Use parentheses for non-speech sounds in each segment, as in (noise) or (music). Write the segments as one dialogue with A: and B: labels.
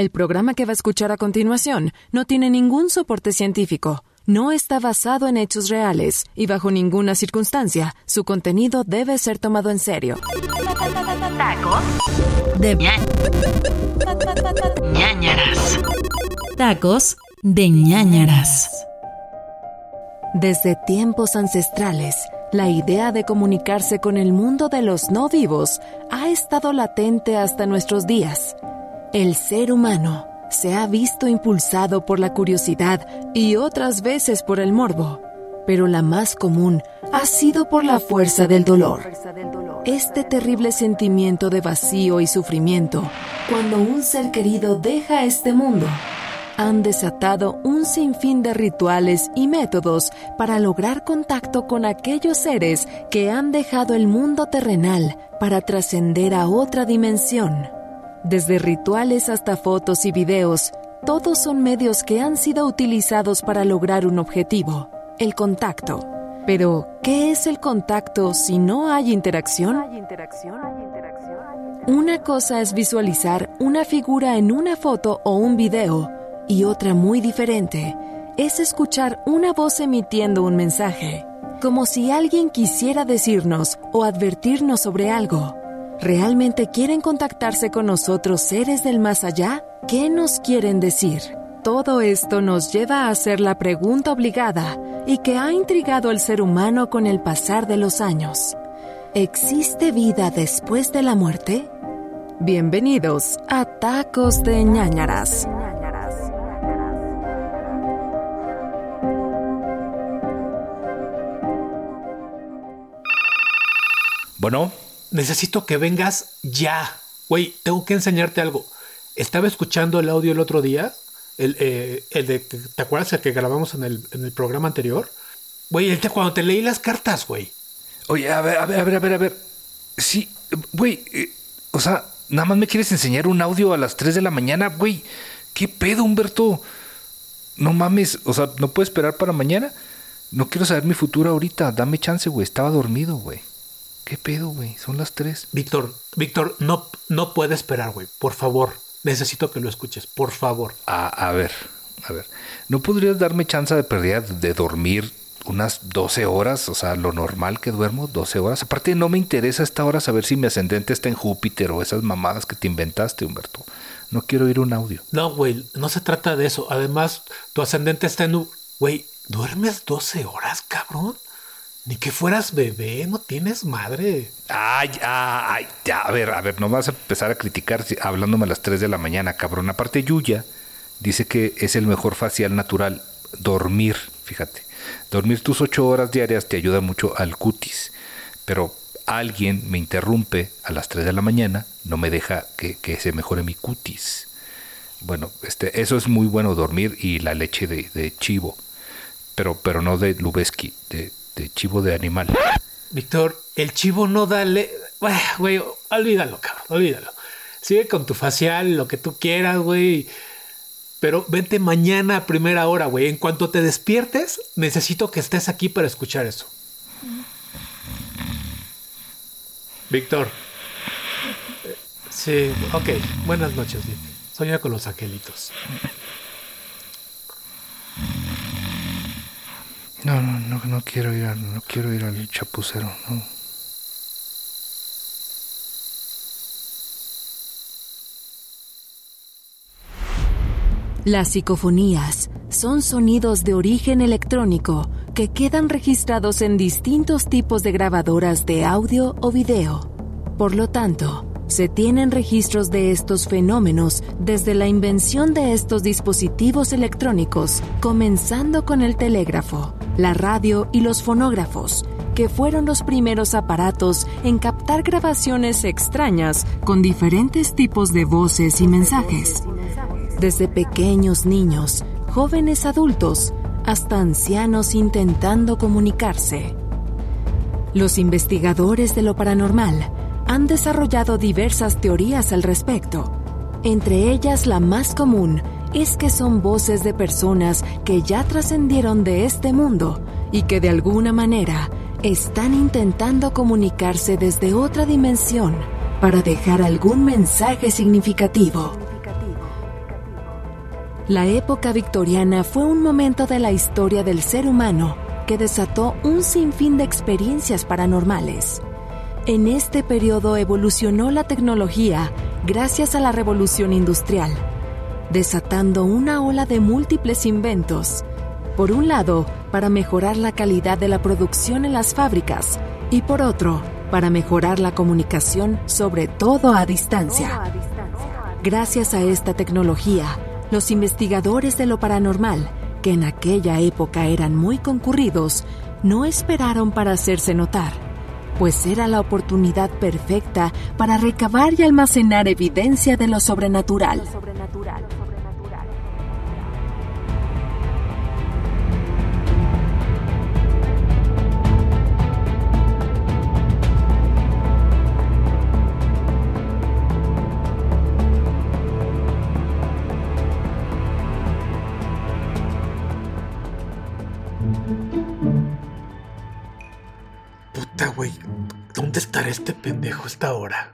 A: El programa que va a escuchar a continuación no tiene ningún soporte científico, no está basado en hechos reales y bajo ninguna circunstancia su contenido debe ser tomado en serio.
B: Tacos de ñañaras.
C: Tacos de ñañaras.
A: Desde tiempos ancestrales, la idea de comunicarse con el mundo de los no vivos ha estado latente hasta nuestros días. El ser humano se ha visto impulsado por la curiosidad y otras veces por el morbo, pero la más común ha sido por la fuerza del dolor. Este terrible sentimiento de vacío y sufrimiento, cuando un ser querido deja este mundo, han desatado un sinfín de rituales y métodos para lograr contacto con aquellos seres que han dejado el mundo terrenal para trascender a otra dimensión. Desde rituales hasta fotos y videos, todos son medios que han sido utilizados para lograr un objetivo, el contacto. Pero, ¿qué es el contacto si no hay interacción? Una cosa es visualizar una figura en una foto o un video, y otra muy diferente es escuchar una voz emitiendo un mensaje, como si alguien quisiera decirnos o advertirnos sobre algo. ¿Realmente quieren contactarse con nosotros seres del más allá? ¿Qué nos quieren decir? Todo esto nos lleva a hacer la pregunta obligada y que ha intrigado al ser humano con el pasar de los años. ¿Existe vida después de la muerte? Bienvenidos a Tacos de ñañaras.
D: Bueno, necesito que vengas ya. Güey, tengo que enseñarte algo. Estaba escuchando el audio el otro día. El, eh, el de, ¿te acuerdas el que grabamos en el, en el programa anterior? Güey, el de cuando te leí las cartas, güey.
E: Oye, a ver, a ver, a ver, a ver, a ver. Sí, güey, eh, o sea, nada más me quieres enseñar un audio a las 3 de la mañana, güey. ¿Qué pedo, Humberto? No mames, o sea, ¿no puedo esperar para mañana? No quiero saber mi futuro ahorita. Dame chance, güey. Estaba dormido, güey. ¿Qué pedo, güey? Son las 3.
D: Víctor, Víctor, no, no puede esperar, güey. Por favor, necesito que lo escuches, por favor.
E: A, a ver, a ver. ¿No podrías darme chance de pérdida de dormir unas 12 horas? O sea, lo normal que duermo, 12 horas. Aparte, no me interesa a esta hora saber si mi ascendente está en Júpiter o esas mamadas que te inventaste, Humberto. No quiero oír un audio.
D: No, güey, no se trata de eso. Además, tu ascendente está en... Güey, ¿duermes 12 horas, cabrón? Ni que fueras bebé, no tienes madre.
E: Ay, ay, ya, a ver, a ver, no vas a empezar a criticar hablándome a las 3 de la mañana, cabrón. Aparte, Yuya dice que es el mejor facial natural. Dormir, fíjate. Dormir tus 8 horas diarias te ayuda mucho al cutis. Pero alguien me interrumpe a las 3 de la mañana, no me deja que, que se mejore mi cutis. Bueno, este, eso es muy bueno dormir y la leche de, de chivo. Pero, pero no de Lubeski, de, de chivo de animal.
D: Víctor, el chivo no dale. Güey, olvídalo, cabrón, olvídalo. Sigue con tu facial, lo que tú quieras, güey. Pero vente mañana a primera hora, güey. En cuanto te despiertes, necesito que estés aquí para escuchar eso. Víctor. Eh, Sí, ok. Buenas noches, Vic. Soña con los angelitos.
E: No, no, no, no quiero ir al, no quiero ir al chapucero, no.
A: Las psicofonías son sonidos de origen electrónico que quedan registrados en distintos tipos de grabadoras de audio o video. Por lo tanto, se tienen registros de estos fenómenos desde la invención de estos dispositivos electrónicos, comenzando con el telégrafo, la radio y los fonógrafos, que fueron los primeros aparatos en captar grabaciones extrañas con diferentes tipos de voces y mensajes. Desde pequeños niños, jóvenes adultos, hasta ancianos intentando comunicarse. Los investigadores de lo paranormal han desarrollado diversas teorías al respecto. Entre ellas la más común es que son voces de personas que ya trascendieron de este mundo y que de alguna manera están intentando comunicarse desde otra dimensión para dejar algún mensaje significativo. La época victoriana fue un momento de la historia del ser humano que desató un sinfín de experiencias paranormales. En este periodo evolucionó la tecnología gracias a la revolución industrial, desatando una ola de múltiples inventos. Por un lado, para mejorar la calidad de la producción en las fábricas y por otro, para mejorar la comunicación, sobre todo a distancia. Gracias a esta tecnología, los investigadores de lo paranormal que en aquella época eran muy concurridos, no esperaron para hacerse notar, pues era la oportunidad perfecta para recabar y almacenar evidencia de lo sobrenatural.
D: Este pendejo esta hora?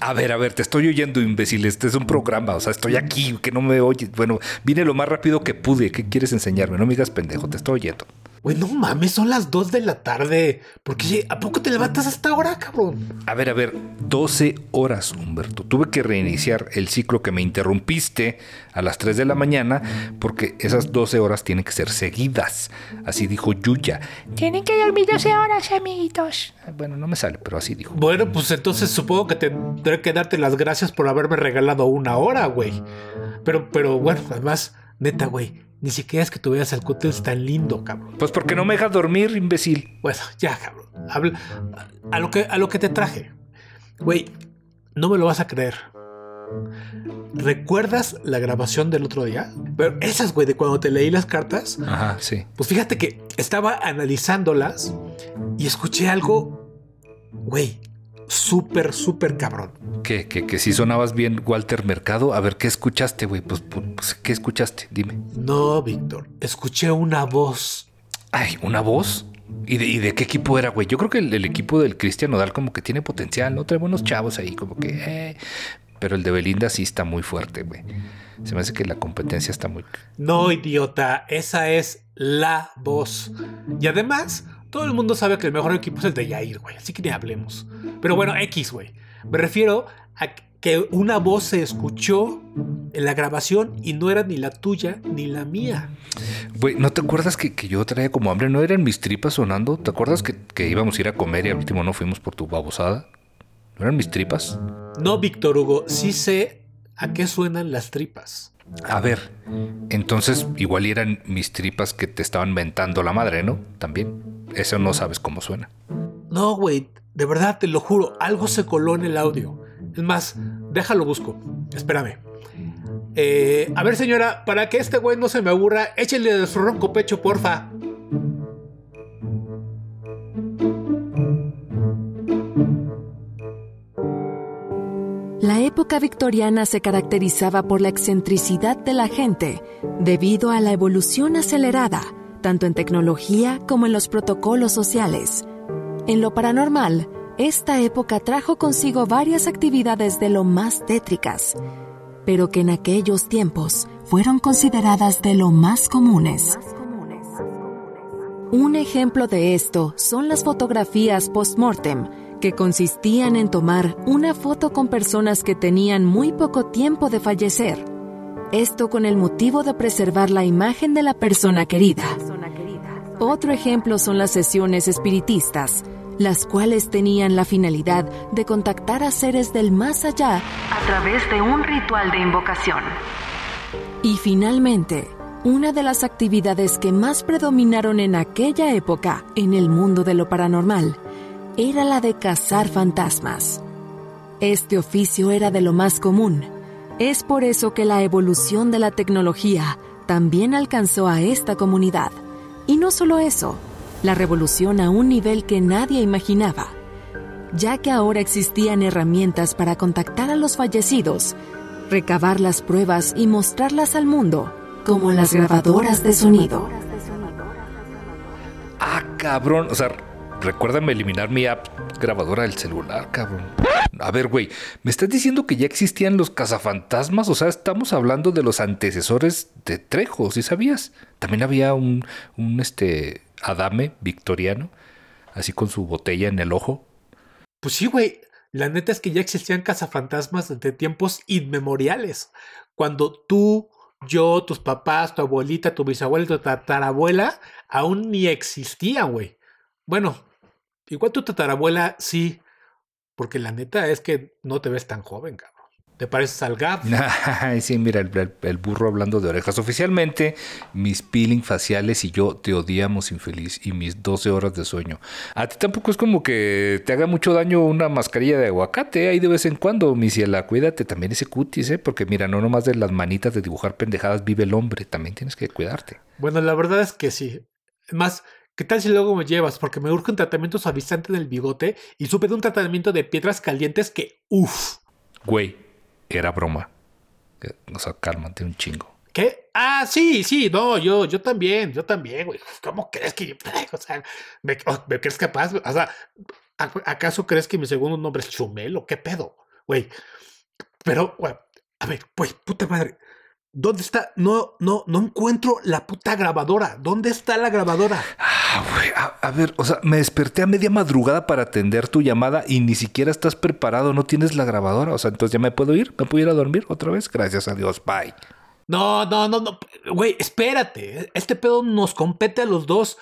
E: A ver, a ver, te estoy oyendo, imbécil. Este es un programa, o sea, estoy aquí, que no me oyes. Bueno, vine lo más rápido que pude. ¿Qué quieres enseñarme? No me digas pendejo, te estoy oyendo.
D: Güey, no mames, son las 2 de la tarde. ¿Por qué? ¿A poco te levantas hasta ahora, cabrón?
E: A ver, a ver, 12 horas, Humberto. Tuve que reiniciar el ciclo que me interrumpiste a las 3 de la mañana porque esas 12 horas tienen que ser seguidas. Así dijo Yuya.
F: Tienen que dormir 12 horas, amiguitos.
E: Bueno, no me sale, pero así dijo.
D: Bueno, pues entonces supongo que tendré que darte las gracias por haberme regalado una hora, güey. Pero, pero bueno, además, neta, güey. Ni siquiera es que tú veas el cútex tan lindo, cabrón.
E: Pues porque no me dejas dormir, imbécil.
D: Bueno, ya, cabrón. Habla, a, lo que, a lo que te traje. Güey, no me lo vas a creer. ¿Recuerdas la grabación del otro día? Pero esas, güey, de cuando te leí las cartas.
E: Ajá, sí.
D: Pues fíjate que estaba analizándolas y escuché algo, güey, súper, súper cabrón.
E: ¿Qué? ¿Que, que si sonabas bien Walter Mercado? A ver, ¿qué escuchaste, güey? Pues, pues, ¿qué escuchaste? Dime.
D: No, Víctor, escuché una voz.
E: Ay, ¿una voz? ¿Y de, y de qué equipo era, güey? Yo creo que el, el equipo del Cristian Nodal como que tiene potencial, ¿no? Trae buenos chavos ahí, como que... eh. Pero el de Belinda sí está muy fuerte, güey. Se me hace que la competencia está muy...
D: No, idiota, esa es la voz. Y además, todo el mundo sabe que el mejor equipo es el de Yair, güey. Así que ni hablemos. Pero bueno, X, güey. Me refiero a que una voz se escuchó en la grabación y no era ni la tuya ni la mía.
E: Güey, ¿no te acuerdas que, que yo traía como hambre? ¿No eran mis tripas sonando? ¿Te acuerdas que, que íbamos a ir a comer y al último no fuimos por tu babosada? ¿No eran mis tripas?
D: No, Víctor Hugo, sí sé a qué suenan las tripas.
E: A ver, entonces igual eran mis tripas que te estaban mentando la madre, ¿no? También. Eso no sabes cómo suena.
D: No, güey, de verdad te lo juro, algo se coló en el audio. Es más, déjalo busco. Espérame. Eh, a ver, señora, para que este güey no se me aburra, échale de su ronco pecho, porfa.
A: La época victoriana se caracterizaba por la excentricidad de la gente debido a la evolución acelerada, tanto en tecnología como en los protocolos sociales. En lo paranormal, esta época trajo consigo varias actividades de lo más tétricas, pero que en aquellos tiempos fueron consideradas de lo más comunes. Un ejemplo de esto son las fotografías post-mortem, que consistían en tomar una foto con personas que tenían muy poco tiempo de fallecer. Esto con el motivo de preservar la imagen de la persona querida. Otro ejemplo son las sesiones espiritistas, las cuales tenían la finalidad de contactar a seres del más allá
B: A través de un ritual de invocación.
A: y finalmente, una de las actividades que más predominaron en aquella época en el mundo de lo paranormal era la de cazar fantasmas. Este oficio era de lo más común. Es por eso que la evolución de la tecnología también alcanzó a esta comunidad. Y no solo eso, la revolución a un nivel que nadie imaginaba, ya que ahora existían herramientas para contactar a los fallecidos, recabar las pruebas y mostrarlas al mundo, como las grabadoras de sonido.
E: Ah, cabrón. O sea, recuérdame eliminar mi app grabadora del celular, cabrón. A ver, güey, ¿me estás diciendo que ya existían los cazafantasmas? O sea, estamos hablando de los antecesores de Trejo, ¿sí sabías? También había un, un este, Adame victoriano, así con su botella en el ojo.
D: Pues sí, güey. La neta es que ya existían cazafantasmas desde tiempos inmemoriales. Cuando tú, yo, tus papás, tu abuelita, tu bisabuela tu tatarabuela aún ni existían, güey. Bueno, igual tu tatarabuela sí, porque la neta es que no te ves tan joven, cabrón. ¿Te pareces al (laughs) Gap?
E: Sí, mira, el, el- el burro hablando de orejas. Oficialmente, mis peeling faciales y yo te odiamos, infeliz, y mis 12 horas de sueño. A ti tampoco es como que te haga mucho daño una mascarilla de aguacate, ahí de vez en cuando, mi ciela. Cuídate también ese cutis, ¿eh? Porque mira, no nomás de las manitas de dibujar pendejadas vive el hombre, también tienes que cuidarte.
D: Bueno, la verdad es que sí. Más, ¿qué tal si luego me llevas? Porque me urge un tratamiento suavizante del bigote y supe de un tratamiento de piedras calientes que, uff.
E: Güey, era broma. O sea, cálmate un chingo.
D: ¿Qué? Ah, sí, sí, no, yo, yo también, yo también, güey. ¿Cómo crees que yo, (laughs) o sea, me, me crees capaz? O sea, ¿a- ¿acaso crees que mi segundo nombre es Chumelo? ¿Qué pedo? Güey. Pero, güey, a ver, pues, puta madre. ¿Dónde está? No, no, no encuentro la puta grabadora. ¿Dónde está la grabadora?
E: Ah, güey, a, a ver, o sea, me desperté a media madrugada para atender tu llamada y ni siquiera estás preparado, no tienes la grabadora. O sea, entonces ya me puedo ir, me puedo ir a dormir otra vez. Gracias a Dios, bye.
D: No, no, no, no. Güey, espérate. Este pedo nos compete a los dos.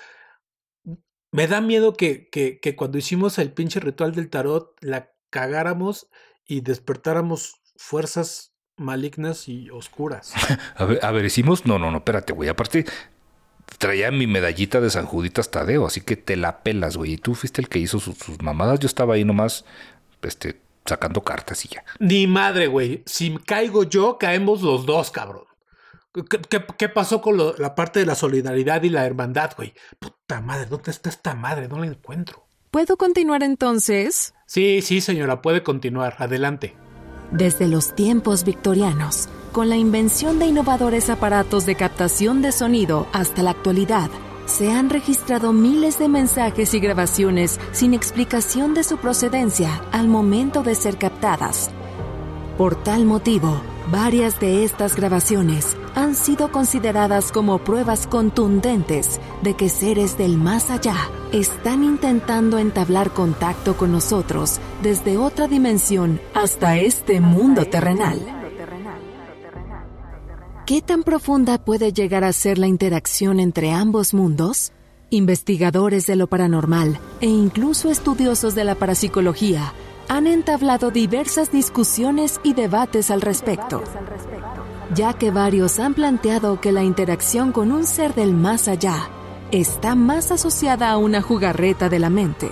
D: Me da miedo que, que, que cuando hicimos el pinche ritual del tarot la cagáramos y despertáramos fuerzas malignas y oscuras. (laughs)
E: A ver, a ver, hicimos. No, no, no, espérate, güey. Aparte, traía mi medallita de San Juditas Tadeo, así que te la pelas, güey. Y tú fuiste el que hizo sus, sus mamadas. Yo estaba ahí nomás, este, sacando cartas y ya.
D: Ni madre, güey. Si caigo yo, caemos los dos, cabrón. ¿Qué, qué- qué pasó con lo- la parte de la solidaridad y la hermandad, güey? Puta madre, ¿dónde está esta madre? No la encuentro.
A: ¿Puedo continuar entonces?
D: Sí, sí, señora, puede continuar. Adelante.
A: Desde los tiempos victorianos, con la invención de innovadores aparatos de captación de sonido hasta la actualidad, se han registrado miles de mensajes y grabaciones sin explicación de su procedencia al momento de ser captadas. Por tal motivo, varias de estas grabaciones han sido consideradas como pruebas contundentes de que seres del más allá están intentando entablar contacto con nosotros desde otra dimensión hasta este mundo terrenal. ¿Qué tan profunda puede llegar a ser la interacción entre ambos mundos? Investigadores de lo paranormal e incluso estudiosos de la parapsicología han entablado diversas discusiones y debates al respecto, ya que varios han planteado que la interacción con un ser del más allá está más asociada a una jugarreta de la mente.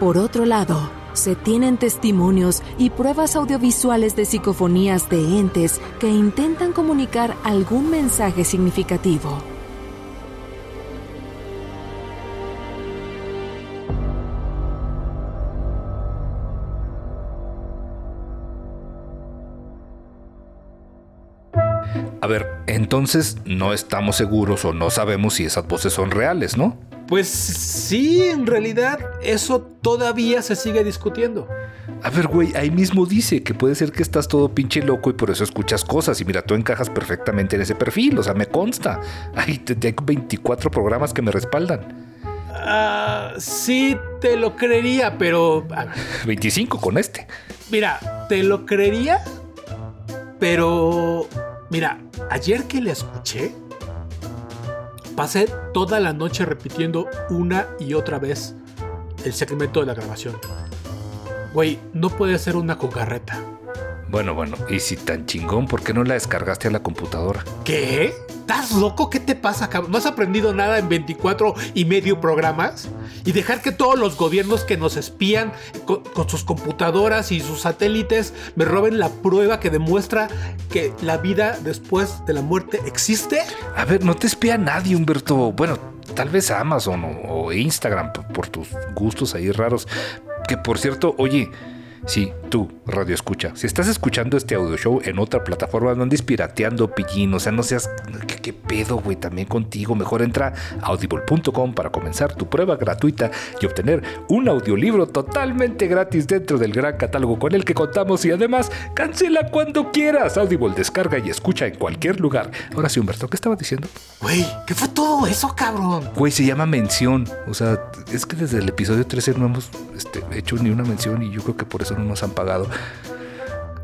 A: Por otro lado, se tienen testimonios y pruebas audiovisuales de psicofonías de entes que intentan comunicar algún mensaje significativo.
E: Entonces no estamos seguros o no sabemos si esas voces son reales, ¿no?
D: Pues sí, en realidad eso todavía se sigue discutiendo.
E: A ver, güey, ahí mismo dice que puede ser que estás todo pinche loco y por eso escuchas cosas. Y mira, tú encajas perfectamente en ese perfil, o sea, me consta. Ay, te- tengo 24 programas que me respaldan.
D: Ah, sí, te lo creería, pero... a ver, (laughs)
E: 25 con este.
D: Mira, te lo creería, pero... Mira, ayer que le escuché, pasé toda la noche repitiendo una y otra vez el segmento de la grabación. Güey, no puede ser una jugarreta.
E: Bueno, bueno, y si tan chingón, ¿por qué no la descargaste a la computadora?
D: ¿Qué? ¿Estás loco? ¿Qué te pasa, cabrón? ¿No has aprendido nada en 24 y medio programas? Y dejar que todos los gobiernos que nos espían con, sus computadoras y sus satélites me roben la prueba que demuestra que la vida después de la muerte existe?
E: A ver, no te espía nadie, Humberto. Bueno, tal vez Amazon o, o Instagram por, por tus gustos ahí raros. Que por cierto, oye, sí, tú, Radio Escucha, si estás escuchando este audio show en otra plataforma, no andes pirateando, pillín, o sea, no seas. ¿Qué, qué pedo, güey, también contigo. Mejor entra a audible.com para comenzar tu prueba gratuita y obtener un audiolibro totalmente gratis dentro del gran catálogo con el que contamos y además cancela cuando quieras. Audible descarga y escucha en cualquier lugar. Ahora sí, Humberto, ¿qué estaba diciendo?
D: Güey, ¿qué fue todo eso, cabrón?
E: Güey, se llama mención. O sea, es que desde el episodio 13 no hemos este, hecho ni una mención y yo creo que por eso no nos han pagado.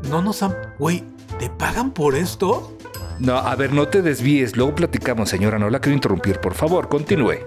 D: No nos han... Güey, ¿te pagan por esto?
E: No, a ver, no te desvíes. Luego platicamos, señora. No la quiero interrumpir. Por favor, continúe.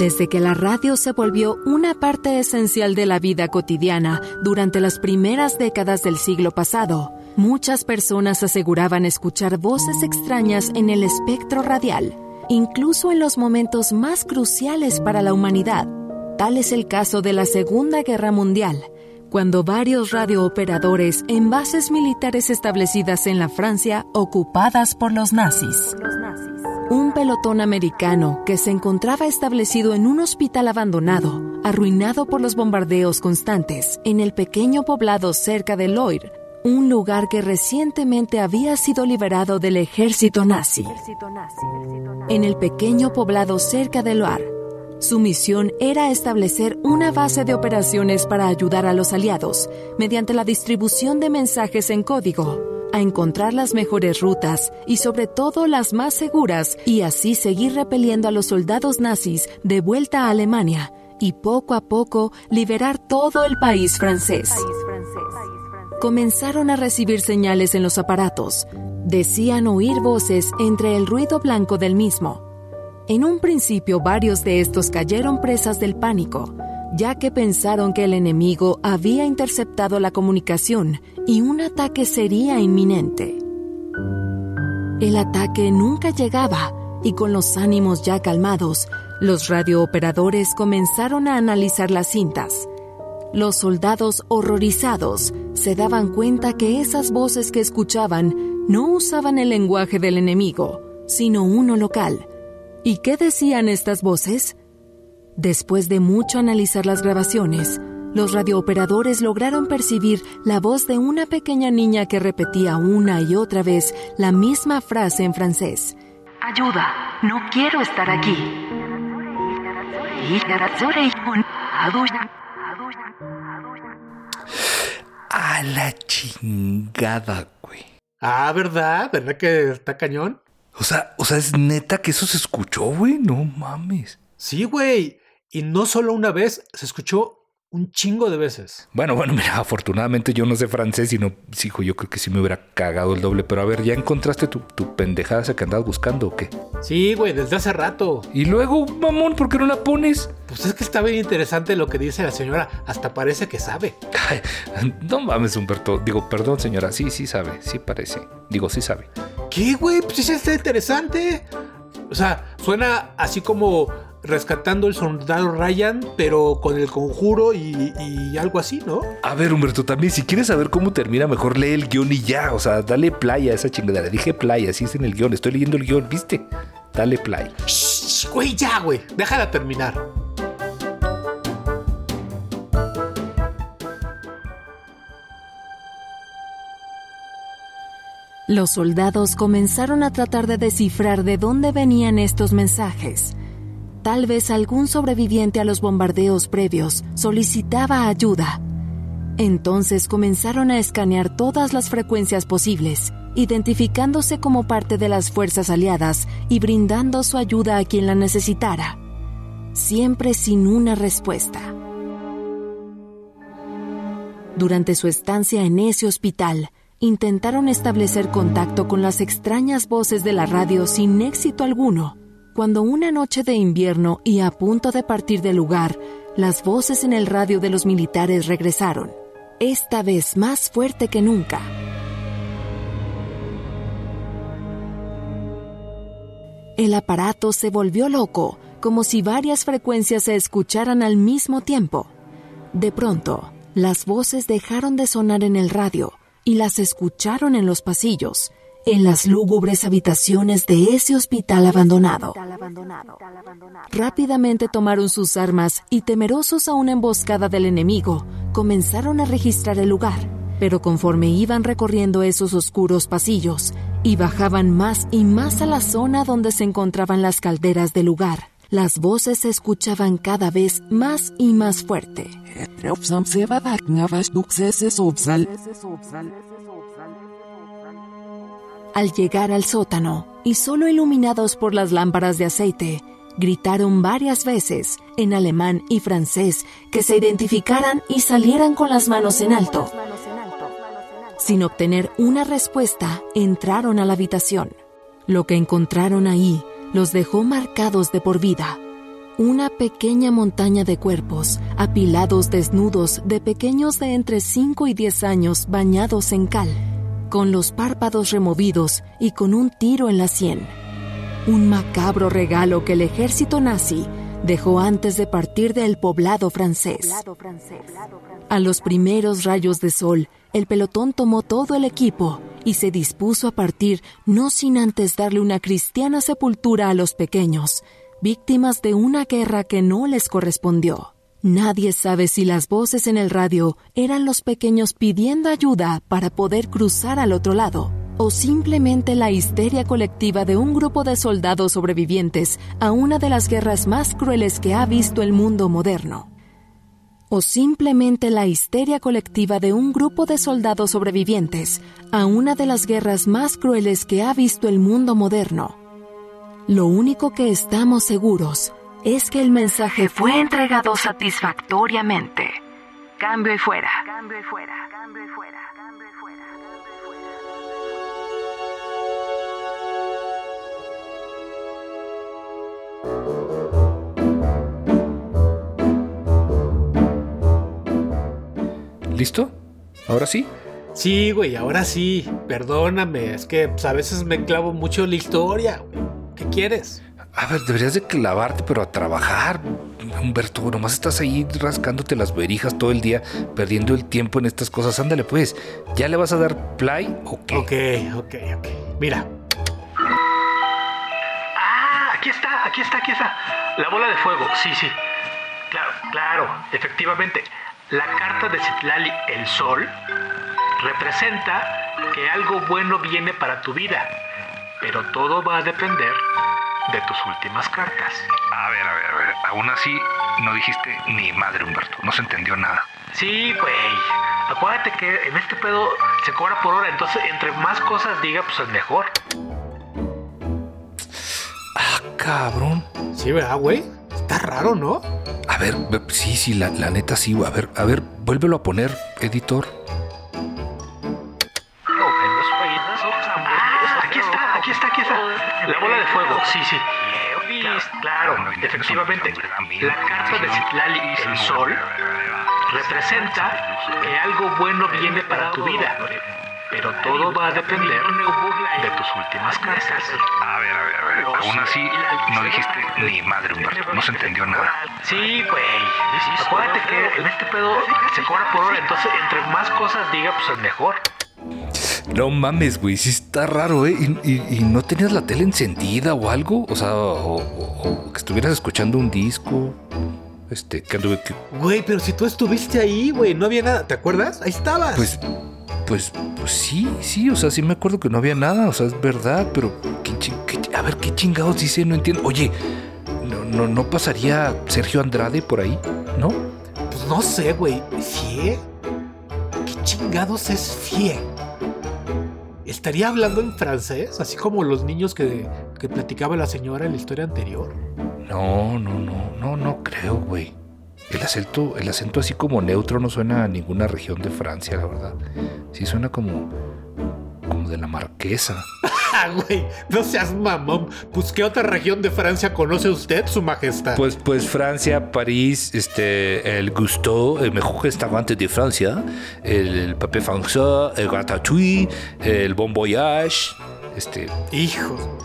A: Desde que la radio se volvió una parte esencial de la vida cotidiana durante las primeras décadas del siglo pasado, muchas personas aseguraban escuchar voces extrañas en el espectro radial, incluso en los momentos más cruciales para la humanidad. Tal es el caso de la Segunda Guerra Mundial, cuando varios radiooperadores en bases militares establecidas en la Francia ocupadas por los nazis. Un pelotón americano que se encontraba establecido en un hospital abandonado, arruinado por los bombardeos constantes, en el pequeño poblado cerca de Loir, un lugar que recientemente había sido liberado del ejército nazi. En el pequeño poblado cerca de Loir, su misión era establecer una base de operaciones para ayudar a los aliados mediante la distribución de mensajes en código a encontrar las mejores rutas y sobre todo las más seguras y así seguir repeliendo a los soldados nazis de vuelta a Alemania y poco a poco liberar todo el país francés. Comenzaron a recibir señales en los aparatos. Decían oír voces entre el ruido blanco del mismo. En un principio varios de estos cayeron presas del pánico, ya que pensaron que el enemigo había interceptado la comunicación y un ataque sería inminente. El ataque nunca llegaba y con los ánimos ya calmados, los radiooperadores comenzaron a analizar las cintas. Los soldados horrorizados se daban cuenta que esas voces que escuchaban no usaban el lenguaje del enemigo, sino uno local. ¿Y qué decían estas voces? Después de mucho analizar las grabaciones, los radiooperadores lograron percibir la voz de una pequeña niña que repetía una y otra vez la misma frase en francés.
B: Ayuda, no quiero estar aquí.
E: A la chingada, güey.
D: Ah, ¿verdad? ¿Verdad que está cañón?
E: O sea, o sea, es neta que eso se escuchó, güey. No mames.
D: Sí, güey. Y no solo una vez, se escuchó un chingo de veces.
E: Bueno, bueno, mira, afortunadamente yo no sé francés y no, hijo, yo creo que sí me hubiera cagado el doble. Pero a ver, ¿ya encontraste tu, tu pendejada esa que andabas buscando o qué?
D: Sí, güey, desde hace rato.
E: Y luego, mamón, ¿por qué no la pones?
D: Pues es que está bien interesante lo que dice la señora. Hasta parece que sabe.
E: Ay, no mames, Humberto. Digo, perdón, señora. Sí, sí sabe. Sí parece. Digo, sí sabe.
D: ¿Qué, güey? Pues sí está interesante. O sea, suena así como rescatando el soldado Ryan, pero con el conjuro y, y algo así, ¿no?
E: A ver, Humberto, también, si quieres saber cómo termina, mejor lee el guion y ya. O sea, dale play a esa chingadera. Dije play, así es en el guion. Estoy leyendo el guion, ¿viste? Dale play.
D: Shh, güey, ya, güey. Déjala terminar.
A: Los soldados comenzaron a tratar de descifrar de dónde venían estos mensajes. Tal vez algún sobreviviente a los bombardeos previos solicitaba ayuda. Entonces comenzaron a escanear todas las frecuencias posibles, identificándose como parte de las fuerzas aliadas y brindando su ayuda a quien la necesitara, siempre sin una respuesta. Durante su estancia en ese hospital, intentaron establecer contacto con las extrañas voces de la radio sin éxito alguno. Cuando una noche de invierno y a punto de partir del lugar, las voces en el radio de los militares regresaron, esta vez más fuerte que nunca. El aparato se volvió loco, como si varias frecuencias se escucharan al mismo tiempo. De pronto, las voces dejaron de sonar en el radio y las escucharon en los pasillos, en las lúgubres habitaciones de ese hospital abandonado. Rápidamente tomaron sus armas y temerosos a una emboscada del enemigo, comenzaron a registrar el lugar. Pero conforme iban recorriendo esos oscuros pasillos y bajaban más y más a la zona donde se encontraban las calderas del lugar, las voces se escuchaban cada vez más y más fuerte. Al llegar al sótano, y solo iluminados por las lámparas de aceite, gritaron varias veces, en alemán y francés, que se identificaran y salieran con las manos en alto. Sin obtener una respuesta, entraron a la habitación. Lo que encontraron ahí los dejó marcados de por vida. Una pequeña montaña de cuerpos, apilados desnudos de pequeños de entre 5 y 10 años bañados en cal, con los párpados removidos y con un tiro en la sien. Un macabro regalo que el ejército nazi dejó antes de partir del poblado francés. A los primeros rayos de sol, el pelotón tomó todo el equipo y se dispuso a partir no sin antes darle una cristiana sepultura a los pequeños, víctimas de una guerra que no les correspondió. Nadie sabe si las voces en el radio eran los pequeños pidiendo ayuda para poder cruzar al otro lado, o simplemente la histeria colectiva de un grupo de soldados sobrevivientes a una de las guerras más crueles que ha visto el mundo moderno o simplemente la histeria colectiva de un grupo de soldados sobrevivientes a una de las guerras más crueles que ha visto el mundo moderno. Lo único que estamos seguros es que el mensaje fue entregado satisfactoriamente. Cambio y fuera. Cambio y fuera. Cambio y fuera. Cambio y fuera.
E: ¿Listo? ¿Ahora sí?
D: Sí, güey, ahora sí. Perdóname, es que pues, a veces me clavo mucho en la historia, güey. ¿Qué quieres?
E: A ver, deberías de clavarte, pero a trabajar. Humberto, nomás estás ahí rascándote las verijas todo el día, perdiendo el tiempo en estas cosas. Ándale, pues. ¿Ya le vas a dar play o qué?
D: Ok, ok, ok. Mira. Ah, aquí está, aquí está, aquí está. La bola de fuego, sí, sí. Claro, claro, efectivamente. La carta de Citlali, el sol, representa que algo bueno viene para tu vida, pero todo va a depender de tus últimas cartas.
E: A ver, a ver, a ver. Aún así, no dijiste ni madre, Humberto. No se entendió nada.
D: Sí, güey. Acuérdate que en este pedo se cobra por hora, entonces entre más cosas diga, pues es mejor.
E: Ah, cabrón.
D: Sí, ¿verdad, güey? Está raro, ¿no?
E: A ver, ve- sí, sí, la, la neta sí. A ver, a ver, vuélvelo a poner, editor.
D: La bola de fuego, sí, sí. Claro, efectivamente. La carta de Citlali, el sol, representa que algo bueno viene para tu vida, pero todo va a depender de tus últimas cartas.
E: A ver, a ver, a ver. Aún así, no dijiste ni madre, Humberto. No se entendió nada.
D: Sí, güey. Acuérdate que en este pedo se cobra por hora, entonces entre más cosas diga, pues es mejor.
E: No mames, güey, sí está raro, ¿eh? ¿Y, y- y no tenías la tele encendida o algo? O sea, o, o- o que estuvieras escuchando un disco. Este, que anduve. que-
D: Güey, pero si tú estuviste ahí, güey, no había nada, ¿te acuerdas? Ahí estabas.
E: pues, pues, pues sí, sí, o sea, sí me acuerdo que no había nada, o sea, es verdad, pero. ¿qué chi- qué- a ver, ¿qué chingados dice? No entiendo. Oye, ¿no, no, no pasaría Sergio Andrade por ahí? ¿No?
D: Pues no sé, güey. ¿Fie? ¿Qué chingados es Fie? ¿Estaría hablando en francés? Así como los niños que, que platicaba la señora en la historia anterior.
E: No, no, no, no, no creo, güey. El acento, el acento así como neutro no suena a ninguna región de Francia, la verdad. Sí suena como, como de la Marquesa.
D: Ah, güey, no seas mamón. Pues, ¿qué otra región de Francia conoce usted, su majestad?
E: Pues, pues Francia, París, este, el Gusto, el mejor restaurante de Francia, el, el Papé Français, el Ratatouille, el Bon Voyage, este,
D: Hijo.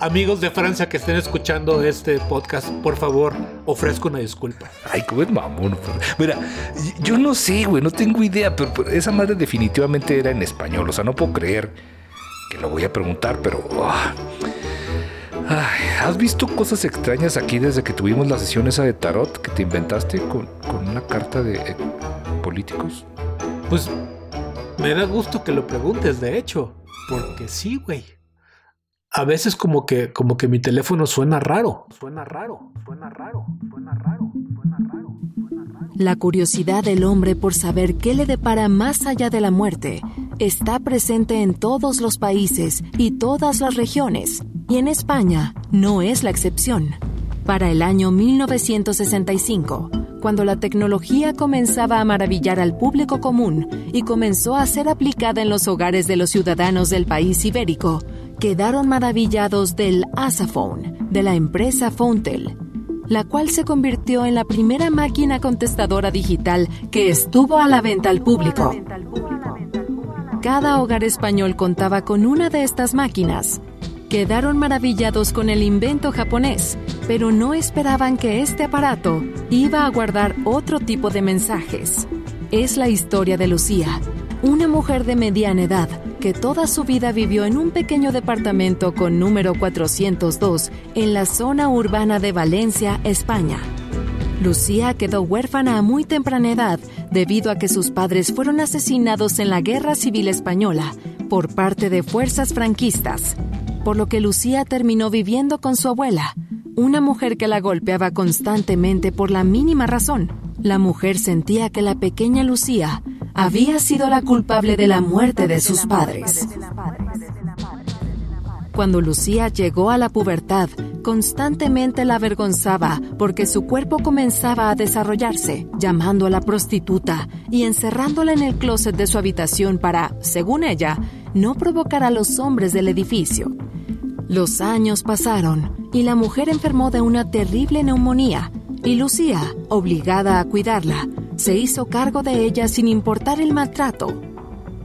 D: Amigos de Francia que estén escuchando este podcast, por favor, ofrezco una disculpa.
E: Ay, cómo es mamón. Mira, yo no sé, güey, no tengo idea, pero, pero esa madre definitivamente era en español. O sea, no puedo creer que lo voy a preguntar, pero. ah. Ay, ¿Has visto cosas extrañas aquí desde que tuvimos la sesión esa de tarot que te inventaste con, con una carta de eh, políticos?
D: Pues Me da gusto que lo preguntes, de hecho, porque sí, güey. A veces como que como que mi teléfono suena raro, suena raro, suena raro, suena raro, suena raro.
A: La curiosidad del hombre por saber qué le depara más allá de la muerte está presente en todos los países y todas las regiones, y en España no es la excepción. Para el año 1965, cuando la tecnología comenzaba a maravillar al público común y comenzó a ser aplicada en los hogares de los ciudadanos del país ibérico, quedaron maravillados del Asaphone de la empresa Fontel, la cual se convirtió en la primera máquina contestadora digital que estuvo a la venta al público. Cada hogar español contaba con una de estas máquinas. Quedaron maravillados con el invento japonés, pero no esperaban que este aparato iba a guardar otro tipo de mensajes. Es la historia de Lucía, una mujer de mediana edad que toda su vida vivió en un pequeño departamento con número 402 en la zona urbana de Valencia, España. Lucía quedó huérfana a muy temprana edad debido a que sus padres fueron asesinados en la Guerra Civil Española por parte de fuerzas franquistas, por lo que Lucía terminó viviendo con su abuela, una mujer que la golpeaba constantemente por la mínima razón. La mujer sentía que la pequeña Lucía había sido la culpable de la muerte de sus padres. Cuando Lucía llegó a la pubertad, constantemente la avergonzaba porque su cuerpo comenzaba a desarrollarse, llamando a la prostituta y encerrándola en el closet de su habitación para, según ella, no provocar a los hombres del edificio. Los años pasaron y la mujer enfermó de una terrible neumonía y Lucía, obligada a cuidarla, se hizo cargo de ella sin importar el maltrato.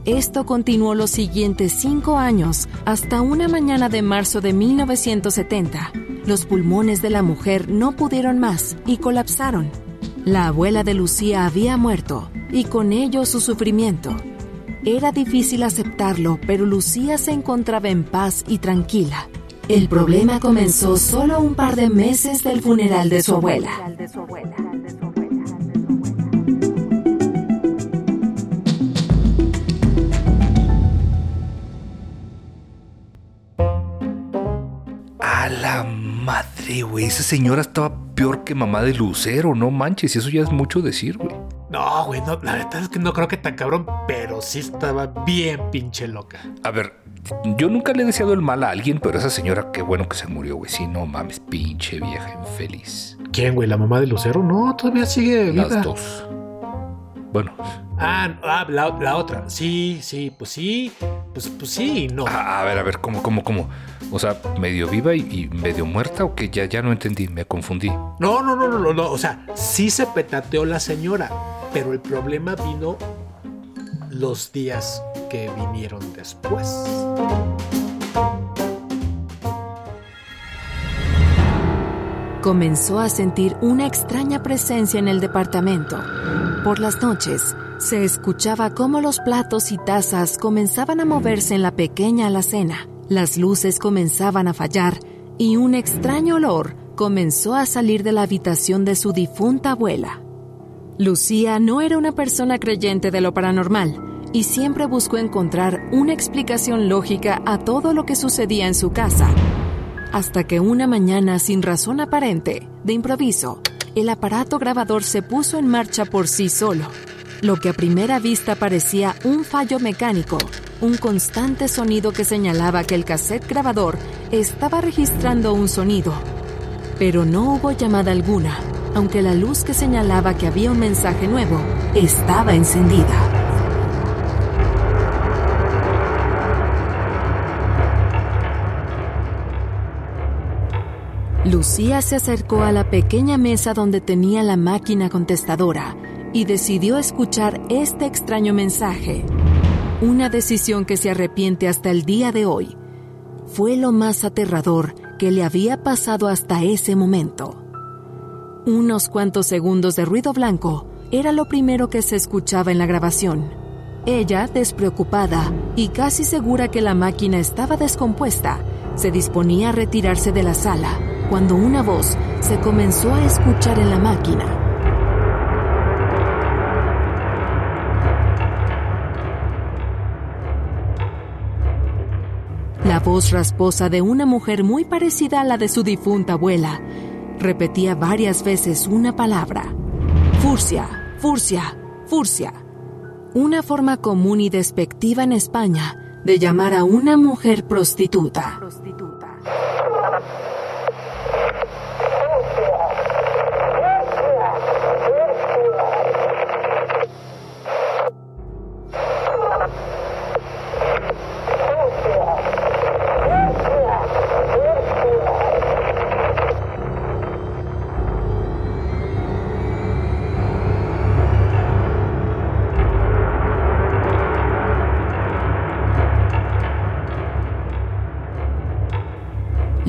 A: Esto continuó los siguientes cinco años hasta una mañana de marzo de 1970. Los pulmones de la mujer no pudieron más y colapsaron. La abuela de Lucía había muerto y con ello su sufrimiento. Era difícil aceptarlo, pero Lucía se encontraba en paz y tranquila. El problema comenzó solo un par de meses del funeral de su abuela.
E: Güey. Esa señora estaba peor que mamá de Lucero, no manches. Y eso ya es mucho decir, güey.
D: No, güey, no, la verdad es que no creo que tan cabrón, pero sí estaba bien pinche loca.
E: A ver, yo nunca le he deseado el mal a alguien, pero esa señora, qué bueno que se murió, güey. Sí, no mames, pinche vieja infeliz.
D: ¿Quién, güey? ¿La mamá de Lucero? No, todavía sigue viva.
E: Las dos. Bueno,
D: Ah, ah, la, la otra. Sí, sí, pues sí. Pues, pues sí, no.
E: a, a ver, a ver, ¿cómo, cómo, cómo? O sea, medio viva y, y medio muerta o que ya, ya no entendí, me confundí.
D: No, no, no, no, no, no. O sea, sí se petateó la señora, pero el problema vino los días que vinieron después.
A: Comenzó a sentir una extraña presencia en el departamento. Por las noches, se escuchaba cómo los platos y tazas comenzaban a moverse en la pequeña alacena. Las luces comenzaban a fallar y un extraño olor comenzó a salir de la habitación de su difunta abuela. Lucía no era una persona creyente de lo paranormal y siempre buscó encontrar una explicación lógica a todo lo que sucedía en su casa hasta que una mañana sin razón aparente, de improviso, el aparato grabador se puso en marcha por sí solo. Lo que a primera vista parecía un fallo mecánico, un constante sonido que señalaba que el cassette grabador estaba registrando un sonido. Pero no hubo llamada alguna, aunque la luz que señalaba que había un mensaje nuevo estaba encendida. Lucía se acercó a la pequeña mesa donde tenía la máquina contestadora y decidió escuchar este extraño mensaje. Una decisión que se arrepiente hasta el día de hoy. Fue lo más aterrador que le había pasado hasta ese momento. Unos cuantos segundos de ruido blanco era lo primero que se escuchaba en la grabación. Ella, despreocupada y casi segura que la máquina estaba descompuesta, se disponía a retirarse de la sala cuando una voz se comenzó a escuchar en la máquina. La voz rasposa de una mujer muy parecida a la de su difunta abuela repetía varias veces una palabra. Furcia, furcia, furcia. Una forma común y despectiva en España de llamar a una mujer prostituta.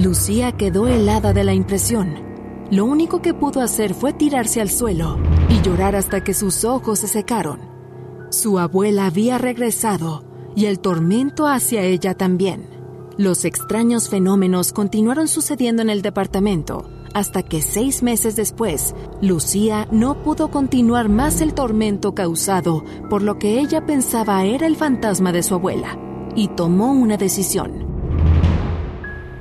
A: Lucía quedó helada de la impresión. Lo único que pudo hacer fue tirarse al suelo y llorar hasta que sus ojos se secaron. Su abuela había regresado y el tormento hacia ella también. Los extraños fenómenos continuaron sucediendo en el departamento hasta que seis meses después, Lucía no pudo continuar más el tormento causado por lo que ella pensaba era el fantasma de su abuela y tomó una decisión.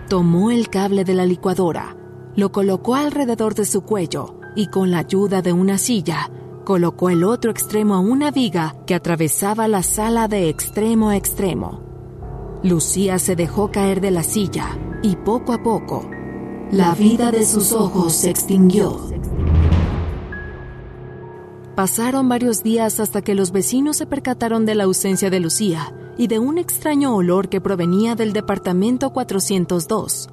A: Tomó el cable de la licuadora, lo colocó alrededor de su cuello y con la ayuda de una silla, colocó el otro extremo a una viga que atravesaba la sala de extremo a extremo. Lucía se dejó caer de la silla y poco a poco, la vida de sus ojos se extinguió. Pasaron varios días hasta que los vecinos se percataron de la ausencia de Lucía y de un extraño olor que provenía del departamento 402.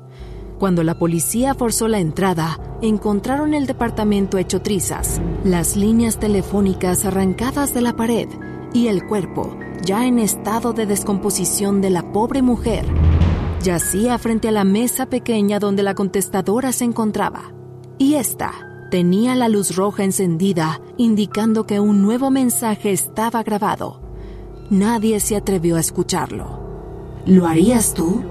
A: Cuando la policía forzó la entrada, encontraron el departamento hecho trizas, las líneas telefónicas arrancadas de la pared y el cuerpo, ya en estado de descomposición de la pobre mujer, yacía frente a la mesa pequeña donde la contestadora se encontraba. Y esta tenía la luz roja encendida, indicando que un nuevo mensaje estaba grabado. Nadie se atrevió a escucharlo. ¿Lo harías tú?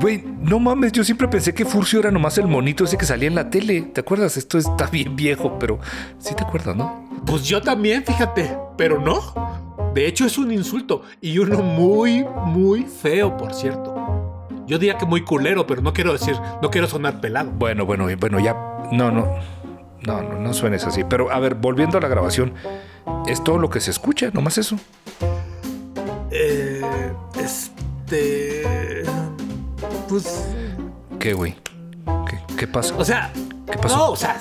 E: Güey, no mames, yo siempre pensé que Furcio era nomás el monito ese que salía en la tele. ¿Te acuerdas? Esto está bien viejo, pero sí te acuerdas, ¿no?
D: Pues yo también, fíjate, pero no. De hecho es un insulto y uno muy, muy feo, por cierto. Yo diría que muy culero, pero no quiero decir, no quiero sonar pelado.
E: Bueno, bueno, bueno, ya. No, no. No, no, no suenes así. Pero a ver, volviendo a la grabación, ¿es todo lo que se escucha? ¿Nomás eso?
D: Eh, este. Pues.
E: ¿Qué, güey? ¿Qué, ¿Qué pasa?
D: O sea.
E: ¿Qué pasó?
D: No, o sea.